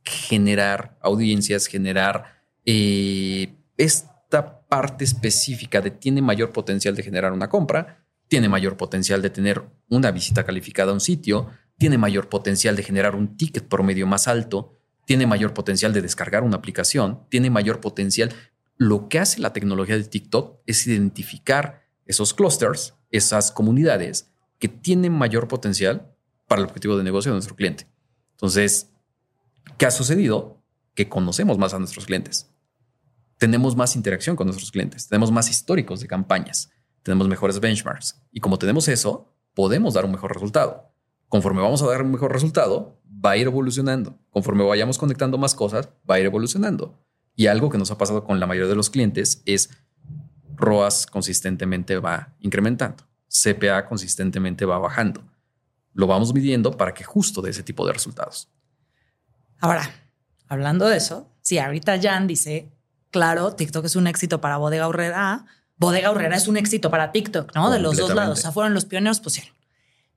generar audiencias, generar eh, esta parte específica de tiene mayor potencial de generar una compra, tiene mayor potencial de tener una visita calificada a un sitio, tiene mayor potencial de generar un ticket promedio más alto, tiene mayor potencial de descargar una aplicación, tiene mayor potencial. Lo que hace la tecnología de TikTok es identificar esos clusters, esas comunidades que tienen mayor potencial para el objetivo de negocio de nuestro cliente. Entonces, ¿Qué ha sucedido? Que conocemos más a nuestros clientes. Tenemos más interacción con nuestros clientes. Tenemos más históricos de campañas. Tenemos mejores benchmarks. Y como tenemos eso, podemos dar un mejor resultado. Conforme vamos a dar un mejor resultado, va a ir evolucionando. Conforme vayamos conectando más cosas, va a ir evolucionando. Y algo que nos ha pasado con la mayoría de los clientes es ROAS consistentemente va incrementando. CPA consistentemente va bajando. lo vamos midiendo para que justo de ese tipo de resultados. Ahora, hablando de eso, si ahorita Jan dice, claro, TikTok es un éxito para Bodega Horrera, Bodega Horrera es un éxito para TikTok, ¿no? De los dos lados. O sea, fueron los pioneros, pusieron.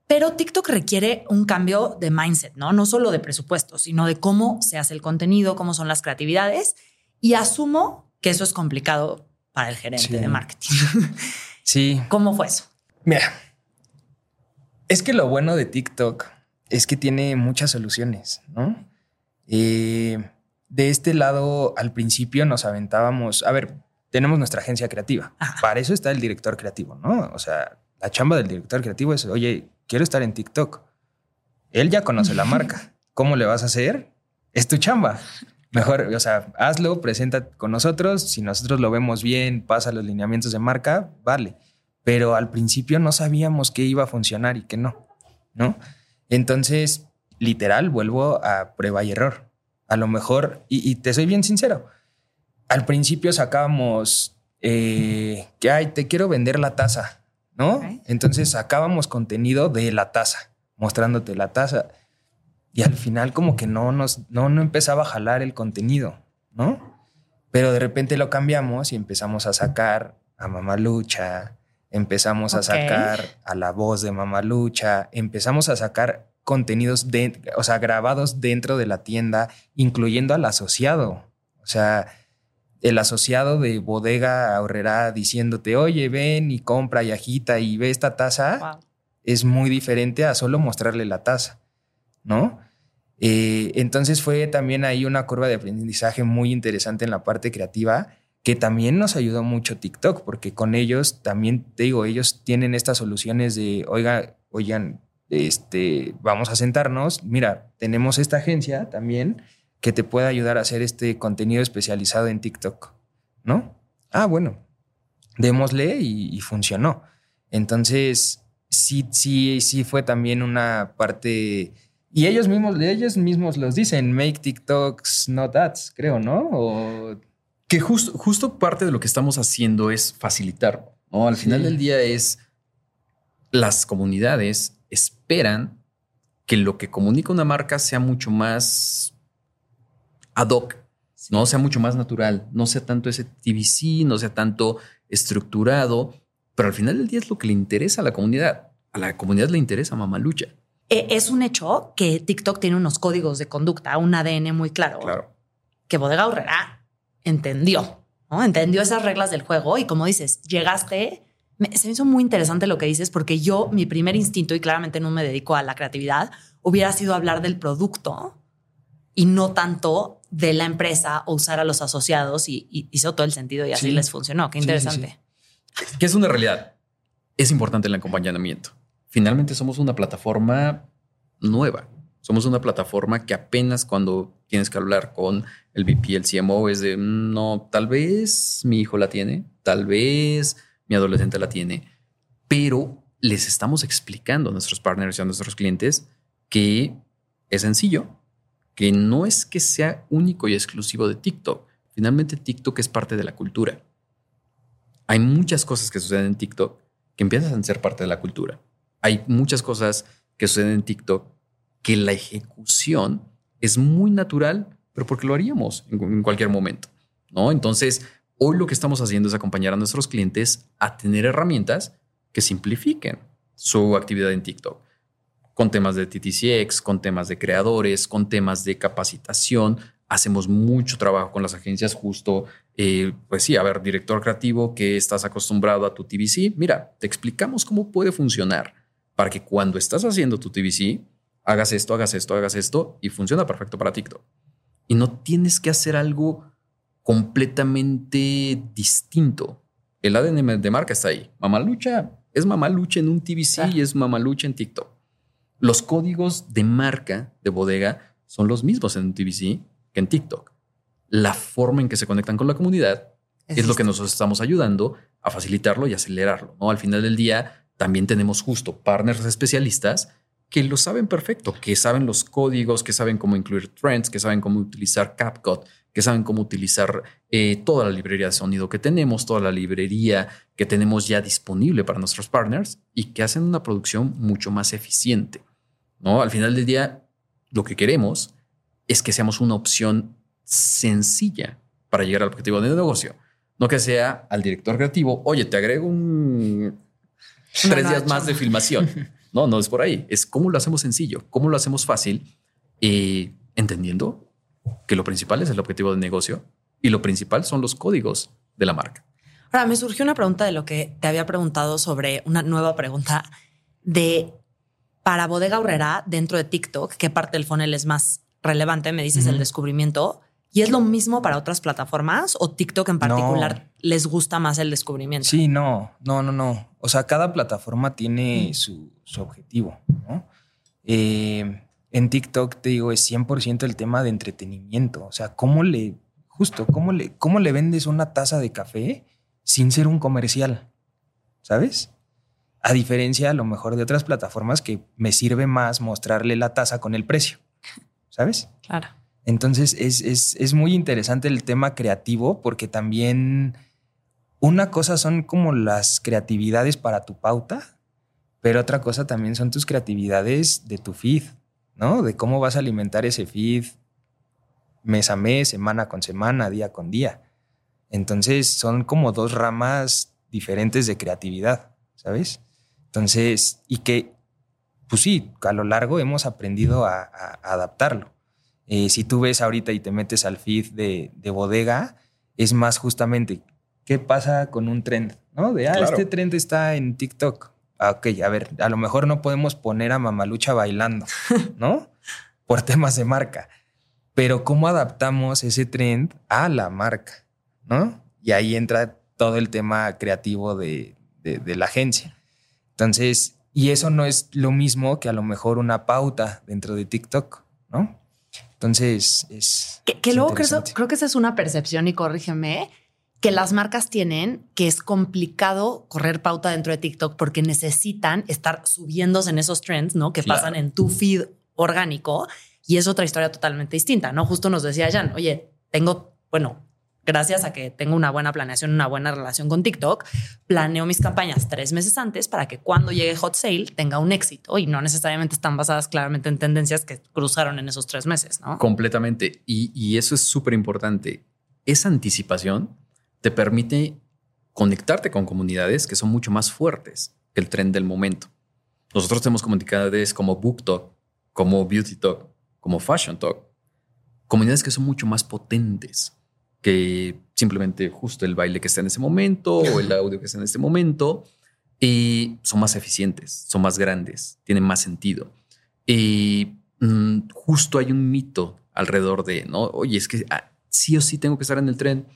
Pero TikTok requiere un cambio de mindset, ¿no? No solo de presupuesto, sino de cómo se hace el contenido, cómo son las creatividades. Y asumo que eso es complicado para el gerente de marketing. [LAUGHS] Sí. ¿Cómo fue eso? Mira, es que lo bueno de TikTok es que tiene muchas soluciones, ¿no? Eh, de este lado, al principio nos aventábamos, a ver, tenemos nuestra agencia creativa. Para eso está el director creativo, ¿no? O sea, la chamba del director creativo es, oye, quiero estar en TikTok. Él ya conoce la marca. [LAUGHS] ¿Cómo le vas a hacer? Es tu chamba. Mejor, o sea, hazlo, presenta con nosotros. Si nosotros lo vemos bien, pasa los lineamientos de marca, vale. Pero al principio no sabíamos qué iba a funcionar y qué no, ¿no? Entonces, literal, vuelvo a prueba y error. A lo mejor, y, te soy bien sincero, al principio sacábamos eh, que, ay, te quiero vender la taza, ¿no? Entonces sacábamos contenido de la taza, mostrándote la taza. Y al final como que no nos, no, no empezaba a jalar el contenido, ¿no? Pero de repente lo cambiamos y empezamos a sacar a Mamalucha, empezamos a sacar a la voz de Mamalucha, empezamos a sacar contenidos, de, o sea, grabados dentro de la tienda, incluyendo al asociado. O sea, el asociado de bodega ahorrará diciéndote, oye, ven y compra y agita y ve esta taza, es muy diferente a solo mostrarle la taza, ¿no? Eh, entonces fue también ahí una curva de aprendizaje muy interesante en la parte creativa que también nos ayudó mucho TikTok, porque con ellos también te digo, ellos tienen estas soluciones de, oiga, oigan, este, vamos a sentarnos, mira, tenemos esta agencia también que te pueda ayudar a hacer este contenido especializado en TikTok, ¿no? Ah, bueno, démosle y, funcionó. Entonces, sí, sí, sí fue también una parte... Y ellos mismos, ellos mismos los dicen, make TikToks not ads, creo, ¿no? Que justo, justo parte de lo que estamos haciendo es facilitar, ¿no? Al final del día es las comunidades esperan que lo que comunica una marca sea mucho más ad hoc, no sea mucho más natural, no sea tanto ese TVC, no sea tanto estructurado, pero al final del día es lo que le interesa a la comunidad. A la comunidad le interesa Mamalucha. E, es un hecho que TikTok tiene unos códigos de conducta, un ADN muy claro. Claro. Que Bodega Horrera entendió, ¿no? Entendió esas reglas del juego y como dices, llegaste. se me hizo muy interesante lo que dices porque yo, mi primer instinto, y claramente no me dedico a la creatividad, hubiera sido hablar del producto y no tanto de la empresa o usar a los asociados y, hizo todo el sentido y así les funcionó. Qué interesante. ¿Qué es una realidad? Es importante el acompañamiento. Finalmente somos una plataforma nueva. Somos una plataforma que apenas cuando tienes que hablar con el VP, el CMO, es de, mm, no, tal vez mi hijo la tiene, tal vez mi adolescente la tiene, pero les estamos explicando a nuestros partners y a nuestros clientes que es sencillo, que no es que sea único y exclusivo de TikTok. Finalmente TikTok es parte de la cultura. Hay muchas cosas que suceden en TikTok que empiezan a ser parte de la cultura. Hay muchas cosas que suceden en TikTok que la ejecución es muy natural, pero porque lo haríamos en, cualquier momento, ¿no? Entonces, hoy lo que estamos haciendo es acompañar a nuestros clientes a tener herramientas que simplifiquen su actividad en TikTok con temas de TTCX, con temas de creadores, con temas de capacitación. Hacemos mucho trabajo con las agencias justo, eh, pues sí, a ver, director creativo que estás acostumbrado a tu TVC, mira, te explicamos cómo puede funcionar para que cuando estás haciendo tu TVC, hagas esto, hagas esto, hagas esto y funciona perfecto para TikTok. Y no tienes que hacer algo completamente distinto. El ADN de marca está ahí. Mamalucha es Mamalucha en un TVC y es Mamalucha en TikTok. Los códigos de marca de bodega son los mismos en TVC que en TikTok. La forma en que se conectan con la comunidad es, lo que nos estamos ayudando a facilitarlo y acelerarlo. ¿no? Al final del día, también tenemos justo partners especialistas que lo saben perfecto, que saben los códigos, que saben cómo incluir trends, que saben cómo utilizar CapCut, que saben cómo utilizar eh, toda la librería de sonido que tenemos, toda la librería que tenemos ya disponible para nuestros partners y que hacen una producción mucho más eficiente. ¿no? Al final del día, lo que queremos es que seamos una opción sencilla para llegar al objetivo de negocio. No que sea al director creativo, oye, te agrego un tres días más de filmación. [LAUGHS] No, no es por ahí. Es cómo lo hacemos sencillo, cómo lo hacemos fácil, y entendiendo que lo principal es el objetivo de negocio y lo principal son los códigos de la marca. Ahora, me surgió una pregunta de lo que te había preguntado sobre una nueva pregunta de para Bodega Horrera dentro de TikTok, ¿qué parte del funnel es más relevante? Me dices el descubrimiento. ¿Y es lo mismo para otras plataformas o TikTok en particular les gusta más el descubrimiento? Sí, no, no, no, no. O sea, cada plataforma tiene su, objetivo, eh, en TikTok, te digo, es 100% el tema de entretenimiento. O sea, ¿cómo le, justo, cómo le, cómo le vendes una taza de café sin ser un comercial? ¿Sabes? A diferencia, a lo mejor, de otras plataformas que me sirve más mostrarle la taza con el precio. ¿Sabes? Claro. Entonces es, muy interesante el tema creativo porque también una cosa son como las creatividades para tu pauta, pero otra cosa también son tus creatividades de tu feed, ¿no? De cómo vas a alimentar ese feed mes a mes, semana con semana, día con día. Entonces son como dos ramas diferentes de creatividad, ¿sabes? Entonces, y que, pues sí, a lo largo hemos aprendido a adaptarlo. Eh, si tú ves ahorita y te metes al feed de, bodega, es más justamente qué pasa con un trend, ¿no? De, ah, este trend está en TikTok. Ah, ok, a ver, a lo mejor no podemos poner a Mamalucha bailando, [LAUGHS] ¿no? Por temas de marca. Pero cómo adaptamos ese trend a la marca, ¿no? Y ahí entra todo el tema creativo de, de la agencia. Entonces, y eso no es lo mismo que a lo mejor una pauta dentro de TikTok, ¿no? Entonces, es. Que, luego creo, creo, que esa es una percepción, y corrígeme, que las marcas tienen que es complicado correr pauta dentro de TikTok porque necesitan estar subiéndose en esos trends, ¿no? Que pasan en tu feed orgánico. Y es otra historia totalmente distinta, ¿no? Justo nos decía Jan, oye, tengo, bueno, gracias a que tengo una buena planeación, una buena relación con TikTok, planeo mis campañas tres meses antes para que cuando llegue Hot Sale tenga un éxito y no necesariamente están basadas claramente en tendencias que cruzaron en esos tres meses, ¿no? Completamente. Y, eso es súper importante. Esa anticipación te permite conectarte con comunidades que son mucho más fuertes que el tren del momento. Nosotros tenemos comunidades como BookTok, como Beauty Talk, como Fashion Talk, comunidades que son mucho más potentes que simplemente justo el baile que está en ese momento o el [LAUGHS] audio que está en este momento. Y son más eficientes, son más grandes, tienen más sentido. Y mm, justo hay un mito alrededor de, ¿no? Oye, es que ah, sí o sí tengo que estar en el tren.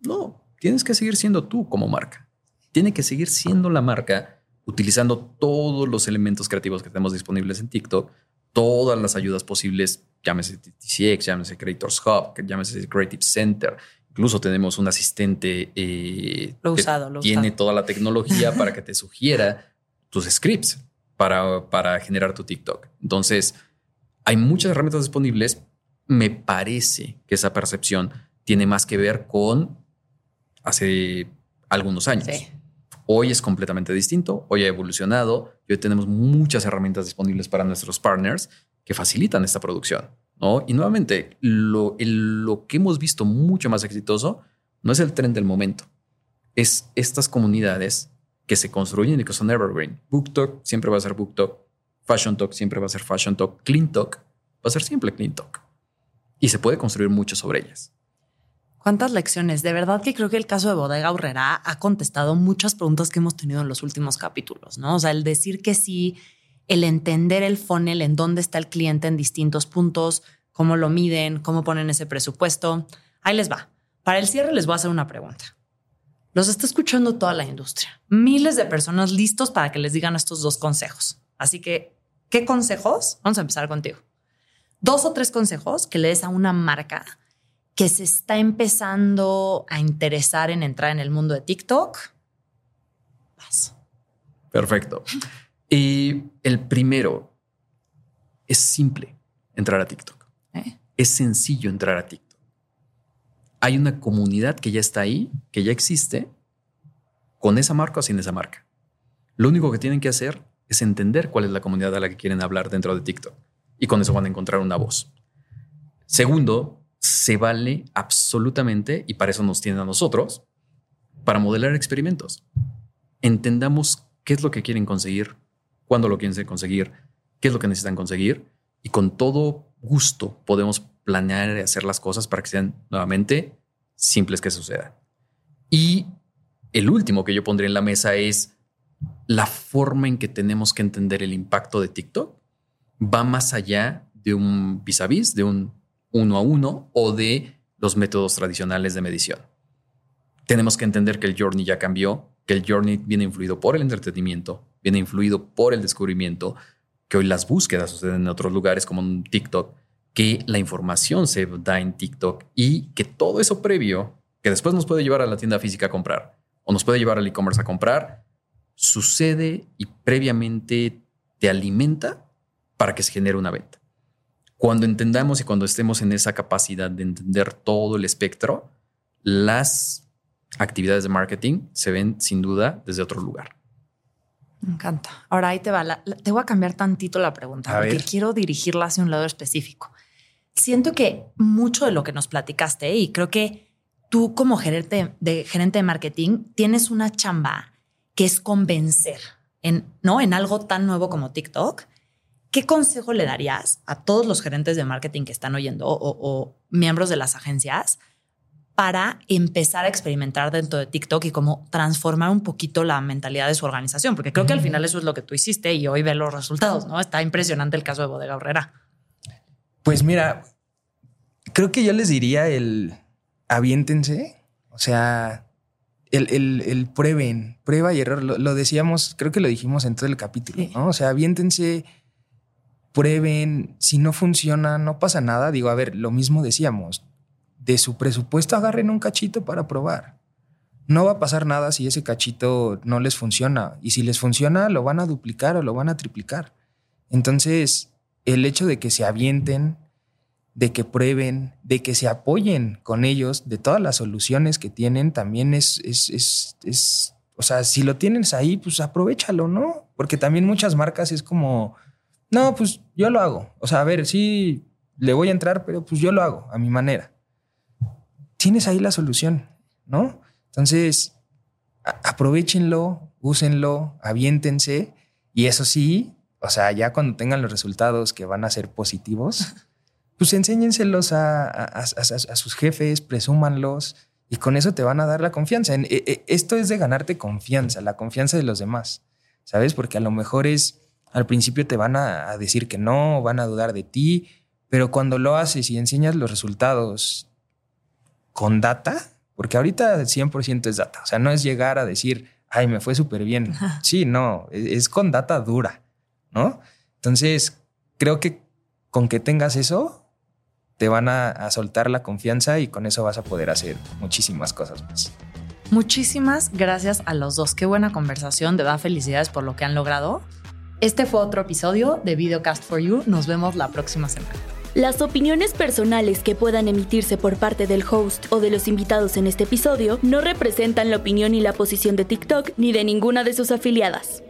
No, tienes que seguir siendo tú como marca. Tiene que seguir siendo la marca utilizando todos los elementos creativos que tenemos disponibles en TikTok, todas las ayudas posibles llámese TCX, llámese Creators Hub, llámese Creative Center. Incluso tenemos un asistente eh, que tiene toda la tecnología [LAUGHS] para que te sugiera tus scripts para, para generar tu TikTok. Entonces, hay muchas herramientas disponibles. Me parece que esa percepción tiene más que ver con hace algunos años. Hoy es completamente distinto, hoy ha evolucionado y hoy tenemos muchas herramientas disponibles para nuestros partners que facilitan esta producción. ¿no? Y nuevamente, lo, lo que hemos visto mucho más exitoso no es el tren del momento, es estas comunidades que se construyen y que son evergreen. BookTok siempre va a ser BookTok, Fashion Talk siempre va a ser Fashion Talk, Clean Talk va a ser siempre Clean Talk. Y se puede construir mucho sobre ellas. ¿Cuántas lecciones? De verdad que creo que el caso de Bodega Urrera ha contestado muchas preguntas que hemos tenido en los últimos capítulos, ¿no? O sea, el decir que sí el entender el funnel, en dónde está el cliente en distintos puntos, cómo lo miden, cómo ponen ese presupuesto. Ahí les va. Para el cierre les voy a hacer una pregunta. Los está escuchando toda la industria. Miles de personas listos para que les digan estos dos consejos. Así que, ¿qué consejos? Vamos a empezar contigo. Dos o tres consejos que le des a una marca que se está empezando a interesar en entrar en el mundo de TikTok. Vas. Perfecto. Y el primero es simple entrar a TikTok. ¿Eh? Es sencillo entrar a TikTok. Hay una comunidad que ya está ahí, que ya existe, con esa marca o sin esa marca. Lo único que tienen que hacer es entender cuál es la comunidad a la que quieren hablar dentro de TikTok. Y con eso van a encontrar una voz. Segundo, se vale absolutamente, y para eso nos tienen a nosotros, para modelar experimentos. Entendamos qué es lo que quieren conseguir, cuándo lo quieren conseguir, qué es lo que necesitan conseguir, y con todo gusto podemos planear y hacer las cosas para que sean nuevamente simples que sucedan. Y el último que yo pondría en la mesa es la forma en que tenemos que entender el impacto de TikTok va más allá de un vis a vis, de un uno a uno o de los métodos tradicionales de medición. Tenemos que entender que el journey ya cambió, que el journey viene influido por el entretenimiento, viene influido por el descubrimiento, que hoy las búsquedas suceden en otros lugares como en TikTok, que la información se da en TikTok y que todo eso previo, que después nos puede llevar a la tienda física a comprar o nos puede llevar al e-commerce a comprar, sucede y previamente te alimenta para que se genere una venta. Cuando entendamos y cuando estemos en esa capacidad de entender todo el espectro, las actividades de marketing se ven sin duda desde otro lugar. Me encanta. Ahora ahí te va. te voy a cambiar tantito la pregunta porque quiero dirigirla hacia un lado específico. Siento que mucho de lo que nos platicaste y creo que tú como gerente de, gerente de marketing tienes una chamba que es convencer en, ¿no? en algo tan nuevo como TikTok ¿qué consejo le darías a todos los gerentes de marketing que están oyendo o, miembros de las agencias para empezar a experimentar dentro de TikTok y cómo transformar un poquito la mentalidad de su organización? Porque creo que al final eso es lo que tú hiciste y hoy ve los resultados, ¿no? Está impresionante el caso de Bodega Horrera. Pues mira, creo que yo les diría el aviéntense, o sea, el, prueben, prueba y error. Lo, decíamos, creo que lo dijimos en todo el capítulo, ¿no? O sea, aviéntense prueben, si no funciona, no pasa nada. Digo, a ver, lo mismo decíamos, de su presupuesto agarren un cachito para probar. No va a pasar nada si ese cachito no les funciona. Y si les funciona, lo van a duplicar o lo van a triplicar. Entonces, el hecho de que se avienten, de que prueben, de que se apoyen con ellos, de todas las soluciones que tienen, también es, es, es, es o sea, si lo tienes ahí, pues aprovechalo, ¿no? Porque también muchas marcas es como, no, pues yo lo hago. O sea, a ver, sí, le voy a entrar, pero pues yo lo hago a mi manera. Tienes ahí la solución, ¿no? Entonces, aprovechenlo, úsenlo, aviéntense y eso sí, o sea, ya cuando tengan los resultados que van a ser positivos, [LAUGHS] pues enséñenselos a, a, sus jefes, presúmanlos y con eso te van a dar la confianza. E, e, esto es de ganarte confianza, la confianza de los demás, ¿sabes? Porque a lo mejor es al principio te van a, decir que no, van a dudar de ti, pero cuando lo haces y enseñas los resultados con data, porque ahorita 100% es data, o sea, no es llegar a decir, ay, me fue súper bien. Sí, no, e, es, con data dura, ¿no? Entonces, creo que con que tengas eso, te van a, a, soltar la confianza y con eso vas a poder hacer muchísimas cosas más. Muchísimas gracias a los dos. Qué buena conversación. De verdad, felicidades por lo que han logrado. Este fue otro episodio de Videocast for You. Nos vemos la próxima semana. Las opiniones personales que puedan emitirse por parte del host o de los invitados en este episodio no representan la opinión y la posición de TikTok ni de ninguna de sus afiliadas.